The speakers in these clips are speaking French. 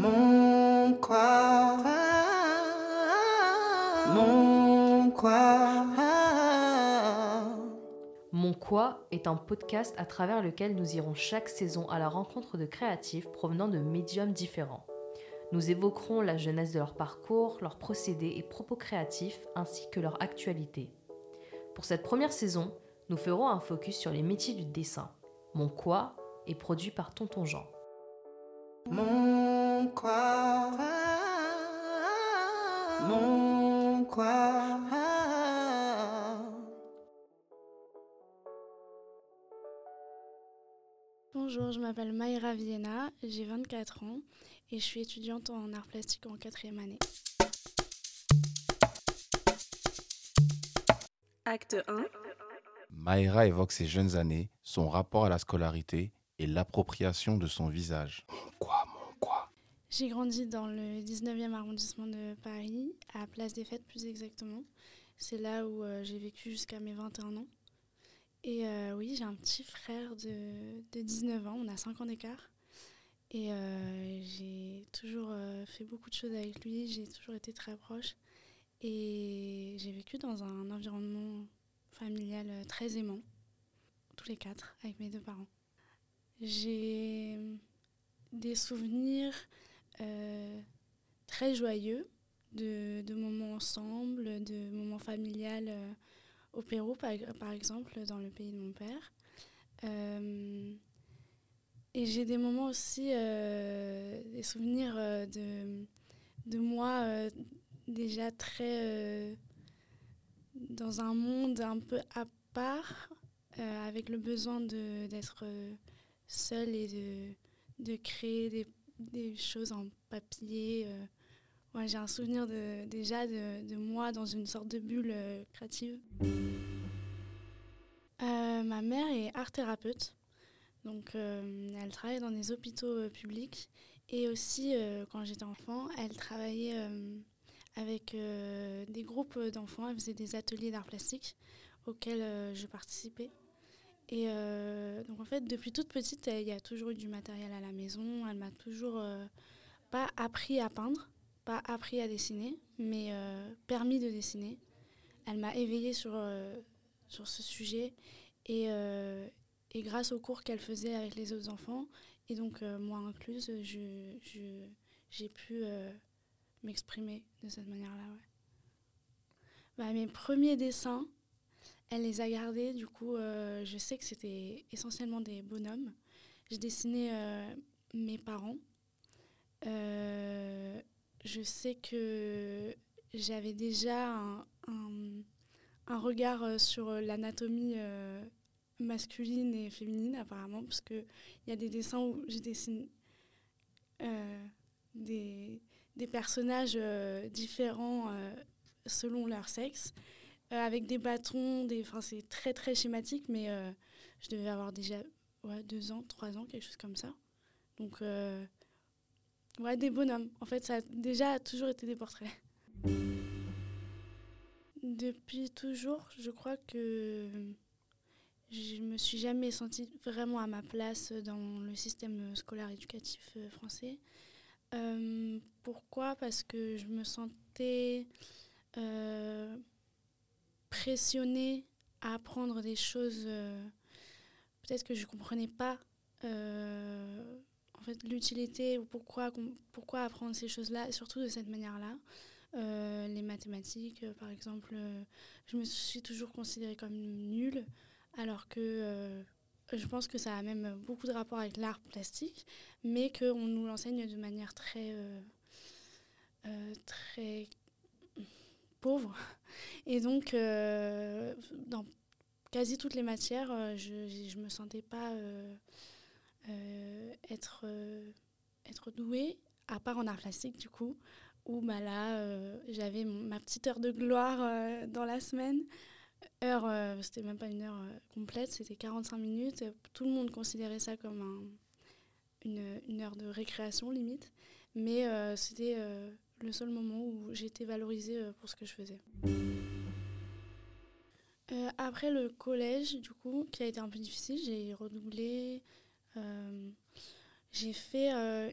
Mon quoi? Mon quoi? Mon quoi est un podcast à travers lequel nous irons chaque saison à la rencontre de créatifs provenant de médiums différents. Nous évoquerons la jeunesse de leur parcours, leurs procédés et propos créatifs ainsi que leur actualité. Pour cette première saison, nous ferons un focus sur les métiers du dessin. Mon quoi est produit par Tonton Jean. Mon quoi? Mon quoi? Bonjour, je m'appelle Mayra Vienna, j'ai 24 ans et je suis étudiante en art plastique en quatrième année. Acte 1. Maïra évoque ses jeunes années, son rapport à la scolarité et l'appropriation de son visage. Quoi? J'ai grandi dans le 19e arrondissement de Paris, à Place des Fêtes plus exactement. C'est là où euh, j'ai vécu jusqu'à mes 21 ans. Et euh, oui, j'ai un petit frère de, de 19 ans, on a 5 ans d'écart. Et euh, j'ai toujours fait beaucoup de choses avec lui, j'ai toujours été très proche. Et j'ai vécu dans un environnement familial très aimant, tous les quatre, avec mes deux parents. J'ai des souvenirs très joyeux de, moments ensemble, de moments familiales euh, au Pérou, par, exemple, dans le pays de mon père. Euh, et j'ai des moments aussi, euh, des souvenirs de, de moi déjà très dans un monde un peu à part, avec le besoin d'être seule et de, de créer des, des choses en papier. Ouais, j'ai un souvenir de, déjà de, de moi dans une sorte de bulle euh, créative. Euh, ma mère est art thérapeute. Donc, euh, elle travaille dans des hôpitaux publics. Et aussi, quand j'étais enfant, elle travaillait avec des groupes d'enfants. Elle faisait des ateliers d'art plastique auxquels je participais. Et donc, en fait, depuis toute petite, il y a toujours eu du matériel à la maison. Elle m'a toujours pas appris à peindre, appris à dessiner, mais euh, permis de dessiner. Elle m'a éveillée sur, euh, sur ce sujet. Et, euh, et grâce aux cours qu'elle faisait avec les autres enfants, et donc moi incluse, je, je- j'ai pu m'exprimer de cette manière-là. Bah, mes premiers dessins, elle les a gardés. Du coup, je sais que c'était essentiellement des bonhommes. Dessinais euh, mes parents. Euh, je sais que j'avais déjà un, un- regard euh, sur l'anatomie euh, masculine et féminine apparemment, parce qu'il y a des dessins où je dessine euh, des, des personnages euh, différents euh, selon leur sexe, euh, avec des bâtons, des, c'est très très schématique, mais euh, je devais avoir déjà ouais, deux ans, trois ans, quelque chose comme ça. Donc, euh, ouais, des bonhommes. En fait, ça a déjà toujours été des portraits. Depuis toujours, je crois que je me suis jamais sentie vraiment à ma place dans le système scolaire éducatif euh, français. Euh, pourquoi? Parce que je me sentais euh, pressionnée à apprendre des choses. Peut-être que je ne comprenais pas en fait l'utilité ou pourquoi, pourquoi apprendre ces choses-là, surtout de cette manière-là. Euh, les mathématiques, euh, par exemple, euh, je me suis toujours considérée comme nulle, alors que je pense que ça a même beaucoup de rapport avec l'art plastique, mais qu'on nous l'enseigne de manière très, très pauvre. Et donc, dans quasi toutes les matières, je ne me sentais pas être, euh, être douée, à part en art plastique du coup, où bah, là, euh, j'avais ma petite heure de gloire euh, dans la semaine. Heure, euh, c'était même pas une heure euh, complète, c'était 45 minutes. Tout le monde considérait ça comme un, une, une heure de récréation limite, mais euh, c'était euh, le seul moment où j'étais valorisée euh, pour ce que je faisais. Euh, après le collège, du coup, qui a été un peu difficile, j'ai redoublé. Euh, j'ai fait euh,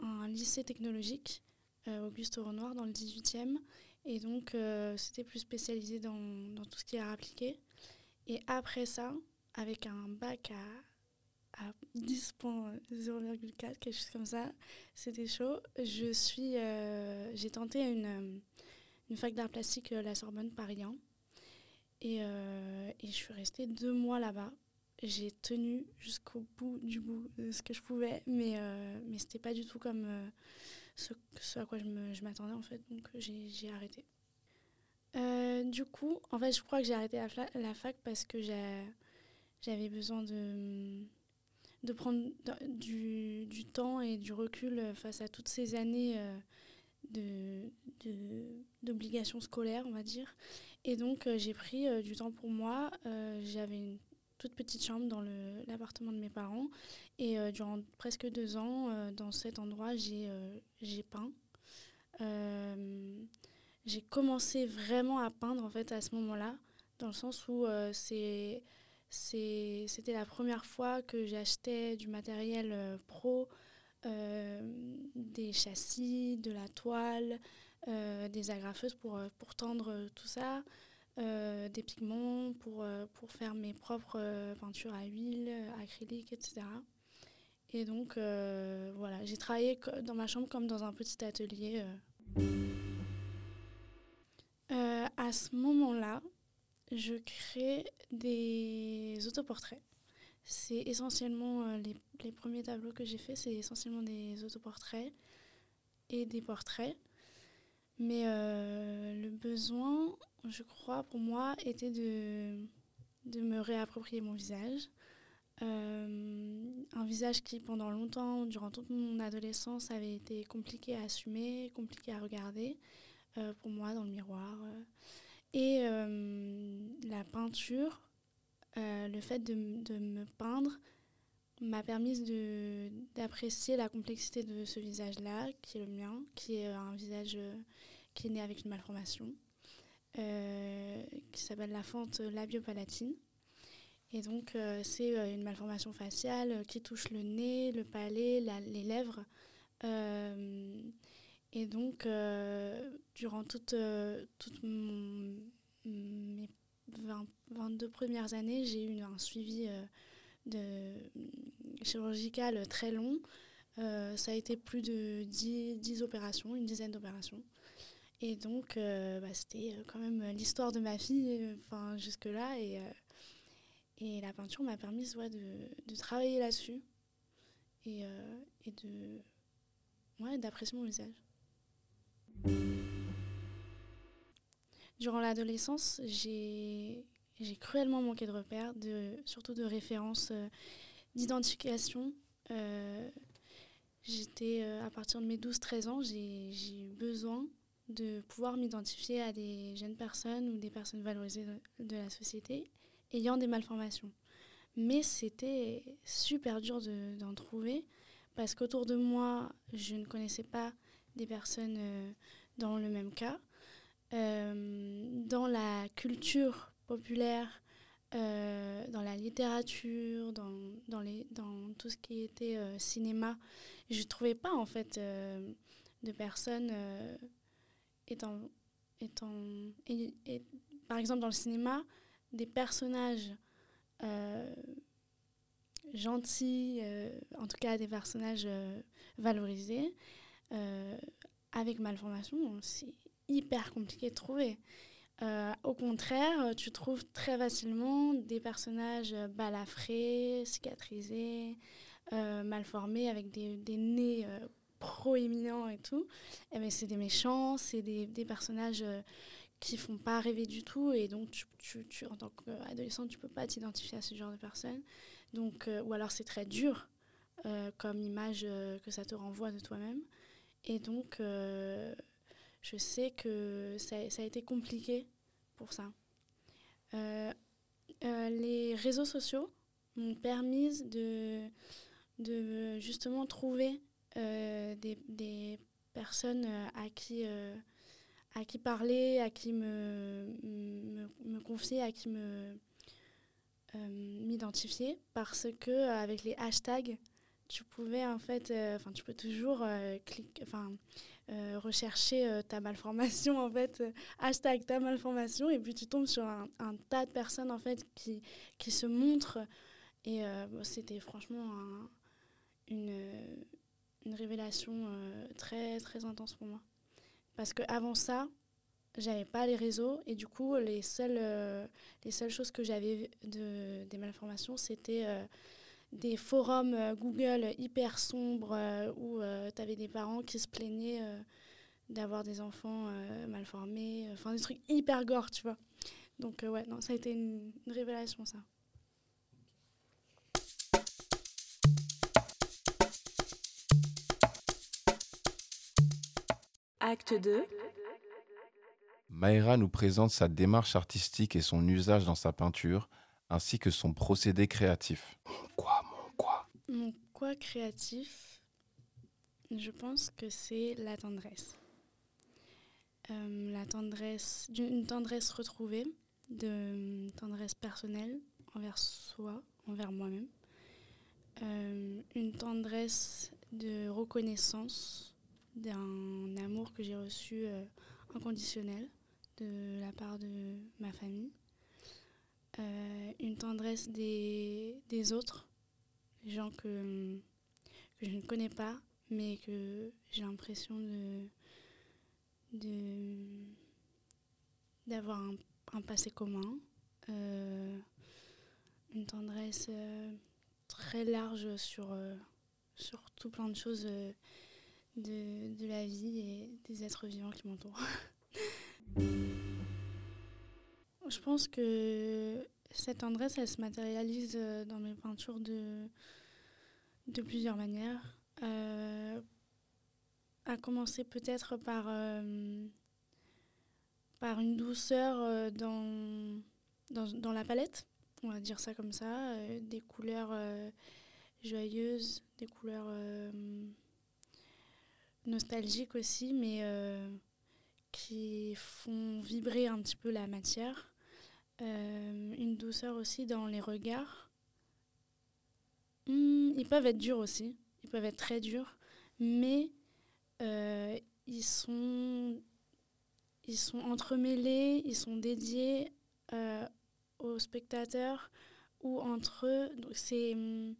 un lycée technologique, euh, Auguste Renoir, dans le 18e. Et donc, c'était plus spécialisé dans, tout ce qui est appliqué. Et après ça, avec un bac à, à 10.0,4, quelque chose comme ça, c'était chaud. Je suis, j'ai tenté une, fac d'art plastique, la Sorbonne Paris 1. Et, et je suis restée deux mois là-bas. J'ai tenu jusqu'au bout du bout de ce que je pouvais, mais, euh, mais c'était pas du tout comme euh, ce, à quoi je m'attendais en fait, donc euh, j'ai arrêté. Euh, du coup, en fait, je crois que j'ai arrêté la, la fac parce que j'avais besoin de, de prendre du, du temps et du recul face à toutes ces années euh, de- d'obligations scolaires, on va dire. Et donc, j'ai pris du temps pour moi. J'avais toute petite chambre dans l'appartement de mes parents. Et euh, durant presque deux ans, euh, dans cet endroit, j'ai euh, peint. J'ai commencé vraiment à peindre en fait à ce moment-là, dans le sens où c'était la première fois que j'achetais du matériel pro, des châssis, de la toile, des agrafeuses pour, pour tendre tout ça, euh, des pigments pour, euh, pour faire mes propres euh, peintures à huile, acrylique, etc. Et donc, voilà, j'ai travaillé dans ma chambre comme dans un petit atelier. à ce moment-là, je crée des autoportraits. C'est essentiellement les, les premiers tableaux que j'ai faits, c'est essentiellement des autoportraits et des portraits. Mais euh, le besoin, je crois, pour moi, était de, me réapproprier mon visage. Euh, un visage qui, pendant longtemps, durant toute mon adolescence, avait été compliqué à assumer, compliqué à regarder, euh, pour moi, dans le miroir. Et la peinture, le fait de, de me peindre, m'a permis d'apprécier la complexité de ce visage-là, qui est le mien, qui est un visage euh, qui est né avec une malformation, euh, qui s'appelle la fente labiopalatine. Et donc, euh, c'est euh, une malformation faciale euh, qui touche le nez, le palais, la- les lèvres. Euh, et donc, euh, durant toute, euh, toute mon- mes 20 22 premières années, j'ai eu un suivi euh, de, chirurgical très long. Euh, ça a été plus de 10, 10 opérations, une dizaine d'opérations. Et donc, euh, bah, c'était euh, quand même l'histoire de ma fille jusque-là. Et, et la peinture m'a permis ouais, de, de travailler là-dessus et, et de, ouais, d'apprécier mon visage. Durant l'adolescence, j'ai cruellement manqué de repères, de, surtout de références, d'identification. Euh, J'étais, euh, à partir de mes 12-13 ans, j'ai eu besoin de pouvoir m'identifier à des jeunes personnes ou des personnes valorisées de, la société ayant des malformations. Mais c'était super dur de- d'en trouver parce qu'autour de moi, je ne connaissais pas des personnes euh, dans le même cas. Dans la culture populaire, euh, dans la littérature, dans, dans, les, dans tout ce qui était euh, cinéma, je ne trouvais pas en fait euh, de personnes étant, étant et- par exemple dans le cinéma, des personnages gentils, en tout cas des personnages valorisés, avec malformation, c'est hyper compliqué de trouver. Euh, au contraire, tu trouves très facilement des personnages euh, balafrés, cicatrisés, euh, mal formés, avec des, des nez euh, proéminents et tout. Eh ben, c'est des méchants, c'est des, des personnages euh, qui font pas rêver du tout. Et donc, tu, tu- en tant qu'adolescent, tu peux pas t'identifier à ce genre de personnes. Donc, euh, ou alors, c'est très dur euh, comme image euh, que ça te renvoie de toi-même. Et donc, euh, je sais que ça, a été compliqué pour ça. Euh, euh, les réseaux sociaux m'ont permis de, justement trouver euh, des, personnes à qui, à qui parler, à qui me, me, me confier, à qui me m'identifier parce que avec les hashtags tu pouvais en fait, enfin tu peux toujours cliquer, enfin euh, rechercher euh, ta malformation en fait, euh, hashtag ta malformation et puis tu tombes sur un, tas de personnes en fait qui, qui se montrent. Et c'était franchement un- une, une révélation très très intense pour moi. Parce que avant ça j'avais pas les réseaux et du coup les seules les seules choses que j'avais de des malformations c'était des forums euh, Google hyper sombres euh, où tu avais des parents qui se plaignaient euh, d'avoir des enfants euh, mal formés, enfin des trucs hyper gore, tu vois. Donc euh, ouais, non, ça a été une, une révélation ça. Acte 2. Maïra nous présente sa démarche artistique et son usage dans sa peinture, ainsi que son procédé créatif. Quoi, mon quoi créatif, je pense que c'est la tendresse. Euh, la tendresse, d'une tendresse retrouvée, de tendresse personnelle envers soi, envers moi-même. Euh, une tendresse de reconnaissance d'un amour que j'ai reçu euh, inconditionnel de la part de ma famille. Euh, une tendresse des autres, gens que, je ne connais pas, mais que j'ai l'impression de d'avoir un, passé commun, euh, une tendresse euh, très large sur, euh, sur tout plein de choses de la vie et des êtres vivants qui m'entourent. Je pense que cette tendresse, elle se matérialise euh, dans mes peintures de, de plusieurs manières. Euh, à commencer peut-être par, euh, par une douceur euh, dans, dans, la palette, on va dire ça comme ça, des couleurs joyeuses, des couleurs nostalgiques aussi, mais qui font vibrer un petit peu la matière. Euh, une douceur aussi dans les regards. Hmm, ils peuvent être durs aussi, ils peuvent être très durs, mais euh, ils, sont, ils sont entremêlés, ils sont dédiés euh, aux spectateurs ou entre eux. Donc c'est, hum,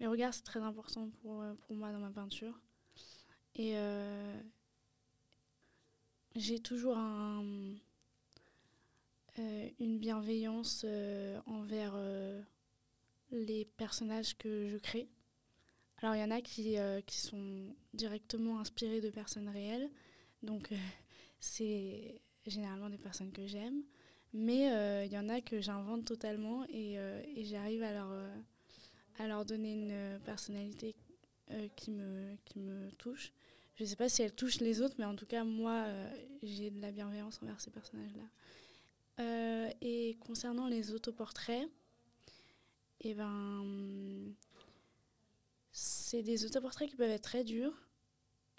les regards, c'est très important pour, pour moi dans ma peinture. Et j'ai toujours un, une bienveillance euh, envers euh, les personnages que je crée. Alors il y en a qui, euh, qui sont directement inspirés de personnes réelles, donc euh, c'est généralement des personnes que j'aime, mais euh, il y en a que j'invente totalement et, euh, et j'arrive à leur, euh, à leur donner une personnalité euh, qui, me, qui me touche. Je ne sais pas si elle touche les autres, mais en tout cas moi euh, j'ai de la bienveillance envers ces personnages-là. Euh, et concernant les autoportraits, eh ben, c'est des autoportraits qui peuvent être très durs.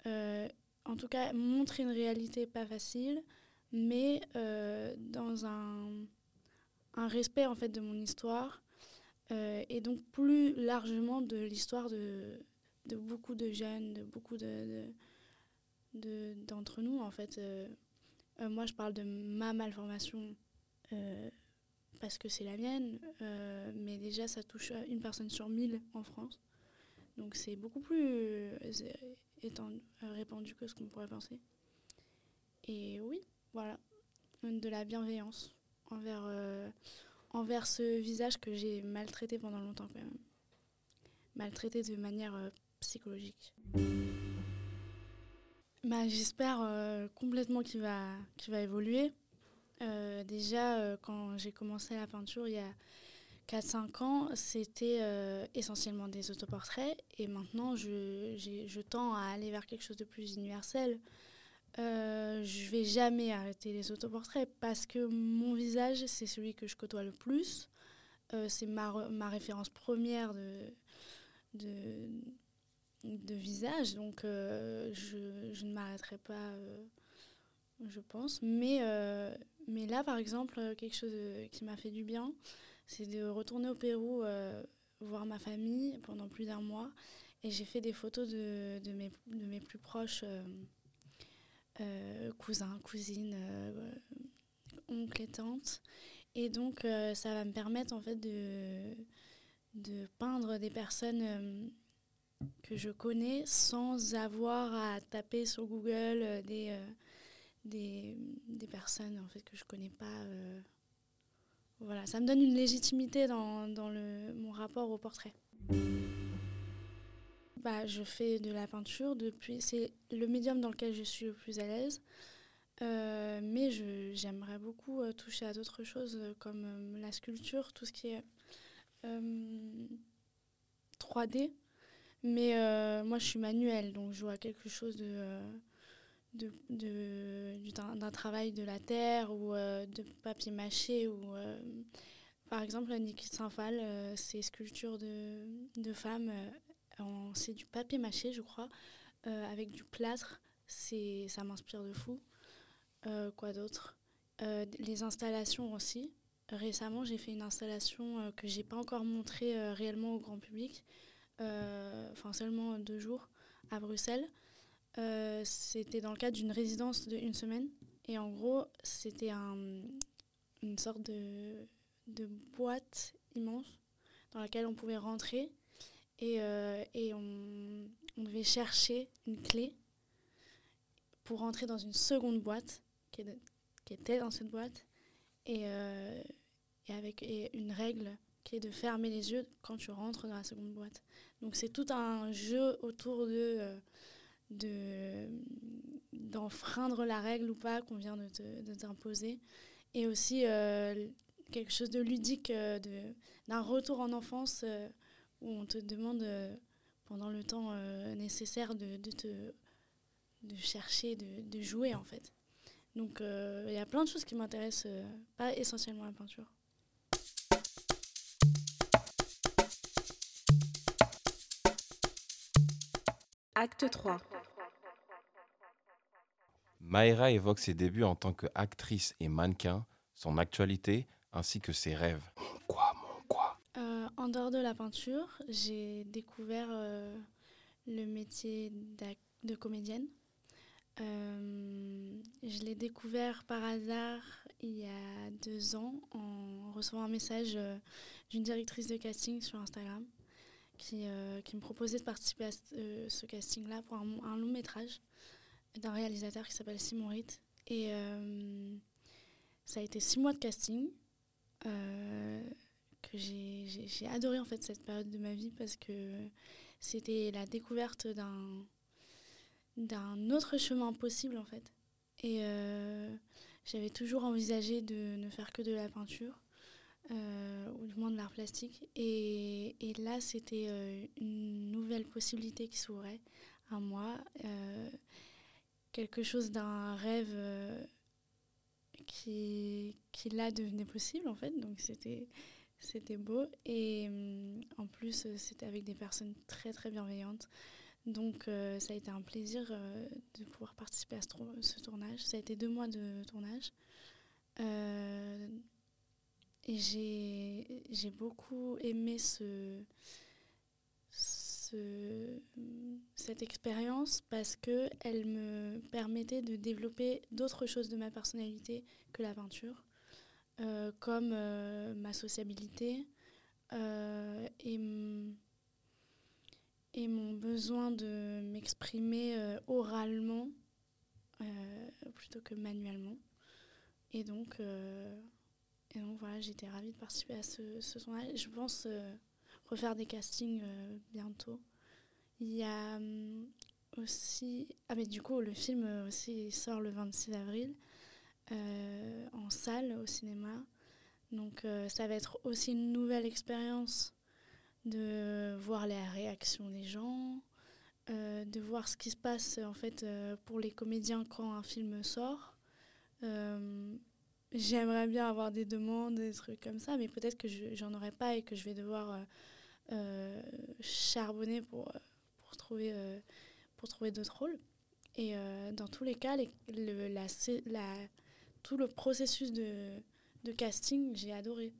Euh, en tout cas, montrer une réalité pas facile, mais euh, dans un, un respect en fait de mon histoire et donc plus largement de l'histoire de, de beaucoup de jeunes, de beaucoup de, de- de- d'entre nous en fait. Moi, je parle de ma malformation parce que c'est la mienne, euh, mais déjà ça touche une personne sur mille en France. Donc c'est beaucoup plus euh, euh, répandu que ce qu'on pourrait penser. Et oui, voilà, de la bienveillance envers, euh, envers ce visage que j'ai maltraité pendant longtemps quand même. Maltraité de manière euh, psychologique. Bah, J'espère euh, complètement qu'il va, qu'il va évoluer. Euh, déjà, euh, quand j'ai commencé la peinture il y a 4-5 ans, c'était euh, essentiellement des autoportraits. Et maintenant, je, je tends à aller vers quelque chose de plus universel. Euh, je vais jamais arrêter les autoportraits parce que mon visage, c'est celui que je côtoie le plus. C'est ma, ma référence première de, de, de visage. Donc, je, je ne m'arrêterai pas, je pense. Mais, mais là, par exemple, euh, quelque chose de- qui m'a fait du bien, c'est de retourner au Pérou, euh, voir ma famille pendant plus d'un mois Et j'ai fait des photos de, de, mes, de mes plus proches euh, euh, cousins, cousines, euh, oncles et tantes. Et donc, euh, ça va me permettre en fait de, de peindre des personnes euh, que je connais sans avoir à taper sur Google euh, des, euh, des, des personnes en fait, que je connais pas. euh. Voilà, ça me donne une légitimité dans, dans le, mon rapport au portrait. Bah, je fais de la peinture depuis. C'est le médium dans lequel je suis le plus à l'aise. Euh, mais j'aimerais beaucoup euh, toucher à d'autres choses euh, comme la sculpture, tout ce qui est euh, 3D. Mais moi, je suis manuelle, donc je vois quelque chose de, d'un travail de la terre ou euh, de papier mâché. Ou, euh, par exemple, Niki Saint-Phal, euh, ses sculptures de, de femmes, euh, c'est du papier mâché, je crois, avec du plâtre. C'est, ça m'inspire de fou. Quoi d'autre? Les installations aussi. Récemment, j'ai fait une installation que j'ai pas encore montrée réellement au grand public, enfin seulement deux jours à Bruxelles. Euh, c'était dans le cadre d'une résidence de une semaine. Et en gros, c'était un, une sorte de, de boîte immense dans laquelle on pouvait rentrer et, euh, et on, on devait chercher une clé pour rentrer dans une seconde boîte qui, qui était dans cette boîte et, euh, et avec une règle qui est de fermer les yeux quand tu rentres dans la seconde boîte. Donc c'est tout un jeu autour de, de d'enfreindre la règle ou pas qu'on vient de t'imposer. Et aussi euh, quelque chose de ludique euh, d'un retour en enfance euh, où on te demande pendant le temps nécessaire de, de te de chercher de, de jouer en fait. Donc il y a plein de choses qui m'intéressent pas essentiellement la peinture. Acte 3. Maïra évoque ses débuts en tant qu'actrice et mannequin, son actualité ainsi que ses rêves. Quoi, mon quoi? Euh, en dehors de la peinture, j'ai découvert euh, le métier de comédienne. Euh, je l'ai découvert par hasard il y a deux ans en recevant un message euh, d'une directrice de casting sur Instagram qui, euh, qui me proposait de participer à ce, euh, ce casting-là pour un, un long métrage d'un réalisateur qui s'appelle Simon Ritt. Et euh, ça a été six mois de casting. euh, que j'ai adoré en fait cette période de ma vie parce que c'était la découverte d'un d'un autre chemin possible en fait et euh, j'avais toujours envisagé de ne faire que de la peinture ou du moins de l'art plastique et, et là c'était une nouvelle possibilité qui s'ouvrait à moi quelque chose d'un rêve euh, qui, qui là devenait possible en fait donc c'était beau et hum, en plus euh, c'était avec des personnes très très bienveillantes. Donc euh, ça a été un plaisir euh, de pouvoir participer à ce, tour- ce tournage. Ça a été deux mois de tournage. Euh, et j'ai beaucoup aimé ce, ce- cette expérience parce qu'elle me permettait de développer d'autres choses de ma personnalité que la peinture euh, comme euh, ma sociabilité euh, et, et mon besoin de m'exprimer oralement plutôt que manuellement. Et donc, et donc voilà, j'étais ravie de participer à ce, ce tournage. Je pense refaire des castings euh, bientôt. Il y a hum, aussi... Ah mais du coup, le film euh, aussi sort le 26 avril euh, en salle au cinéma. Donc ça va être aussi une nouvelle expérience de voir les réactions des gens, de voir ce qui se passe en fait pour les comédiens quand un film sort. Euh, J'aimerais bien avoir des demandes, des trucs comme ça, mais peut-être que je- j'en aurai pas et que je vais devoir charbonner pour, euh, pour trouver, euh, pour trouver d'autres rôles. Et euh, dans tous les cas, le- la, la, tout le processus de, de casting, j'ai adoré.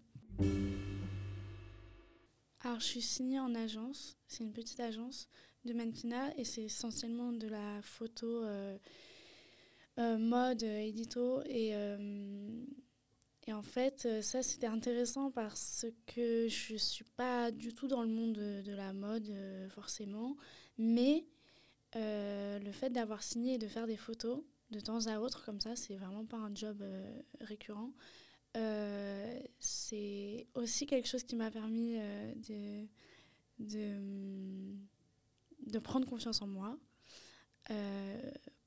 Alors, je suis signée en agence. C'est une petite agence de mannequinat et c'est essentiellement de la photo, euh, euh, mode, euh, édito. Et, euh, et en fait, euh, ça, c'était intéressant parce que je suis pas du tout dans le monde de, la mode, euh, forcément. Mais euh, le fait d'avoir signé et de faire des photos de temps à autre, comme ça, c'est vraiment pas un job récurrent. C'est aussi quelque chose qui m'a permis de, de, de prendre confiance en moi.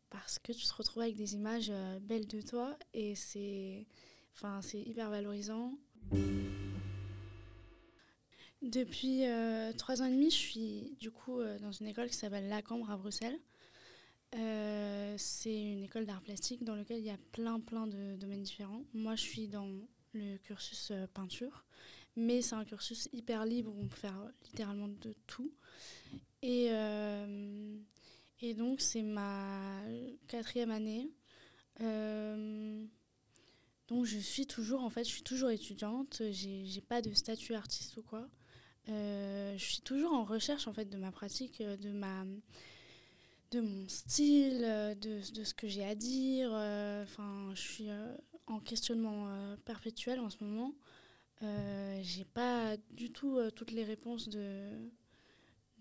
Parce que tu te retrouves avec des images belles de toi et c'est enfin, c'est hyper valorisant. Depuis euh, trois ans et demi, je suis du coup euh, dans une école qui s'appelle La Cambre à Bruxelles. Euh, c'est une école d'art plastique dans laquelle il y a plein plein de domaines différents. Moi, je suis dans le cursus peinture, mais c'est un cursus hyper libre où on peut faire littéralement de tout. Et donc, c'est ma quatrième année. Donc, je suis toujours, en fait, je suis toujours étudiante. J'ai pas de statut artiste ou quoi. Euh, je suis toujours en recherche, en fait, de ma pratique, euh, de ma de mon style, euh, de, de ce que j'ai à dire. Enfin, je suis en questionnement perpétuel en ce moment. Euh, j'ai pas du tout toutes les réponses de,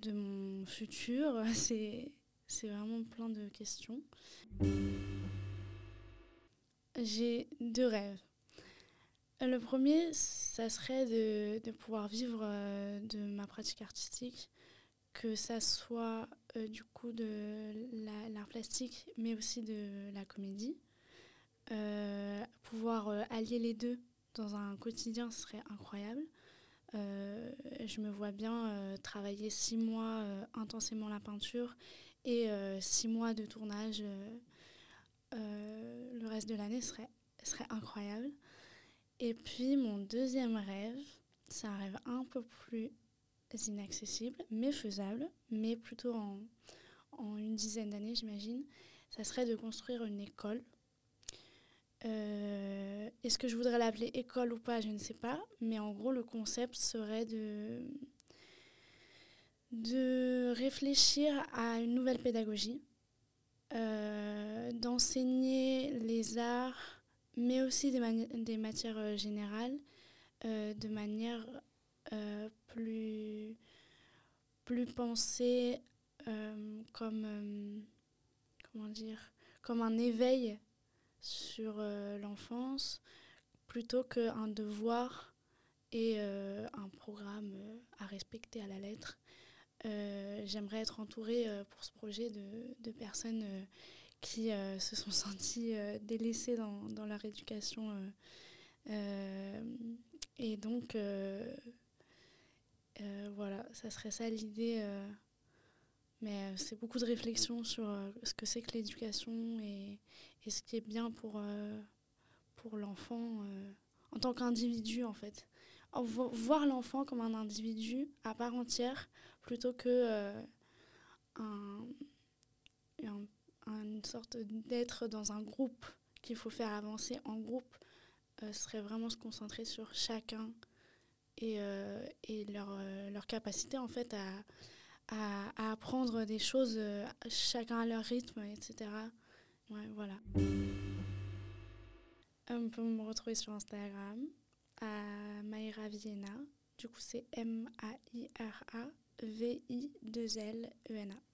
de mon futur. C'est vraiment plein de questions. J'ai deux rêves. Le premier, ça serait de, pouvoir vivre euh, de ma pratique artistique, que ça soit euh, du coup de la- l'art plastique, mais aussi de la comédie. Euh, pouvoir allier les deux dans un quotidien serait incroyable. Je me vois bien travailler six mois intensément la peinture et six mois de tournage euh, le reste de l'année serait, incroyable. Et puis mon deuxième rêve, c'est un rêve un peu plus inaccessible, mais faisable, mais plutôt en, une dizaine d'années, j'imagine. Ça serait de construire une école. Euh, Est-ce que je voudrais l'appeler école ou pas, je ne sais pas. Mais en gros, le concept serait de, de réfléchir à une nouvelle pédagogie, d'enseigner les arts, mais aussi des, matières euh, générales, euh, de manière euh, plus, plus pensée euh, comme, euh, comment dire, comme un éveil sur euh, l'enfance plutôt qu'un devoir et euh, un programme euh, à respecter à la lettre. Euh, J'aimerais être entourée euh, pour ce projet de, de personnes euh, qui se sont senties délaissées dans, dans leur éducation. et donc, voilà, ça serait ça l'idée. mais c'est beaucoup de réflexion sur ce que c'est que l'éducation et, et ce qui est bien pour, pour l'enfant en tant qu'individu, en fait. Voir l'enfant comme un individu à part entière plutôt que euh, un, un- une sorte d'être dans un groupe qu'il faut faire avancer en groupe euh, serait vraiment se concentrer sur chacun et, euh, et leur, capacité en fait à, à, apprendre des choses chacun à leur rythme, etc. Ouais, voilà. On peut me retrouver sur Instagram à Maïra Vienna. Du coup, c'est M-A-I-R-A V-I-2-L-E-N-A.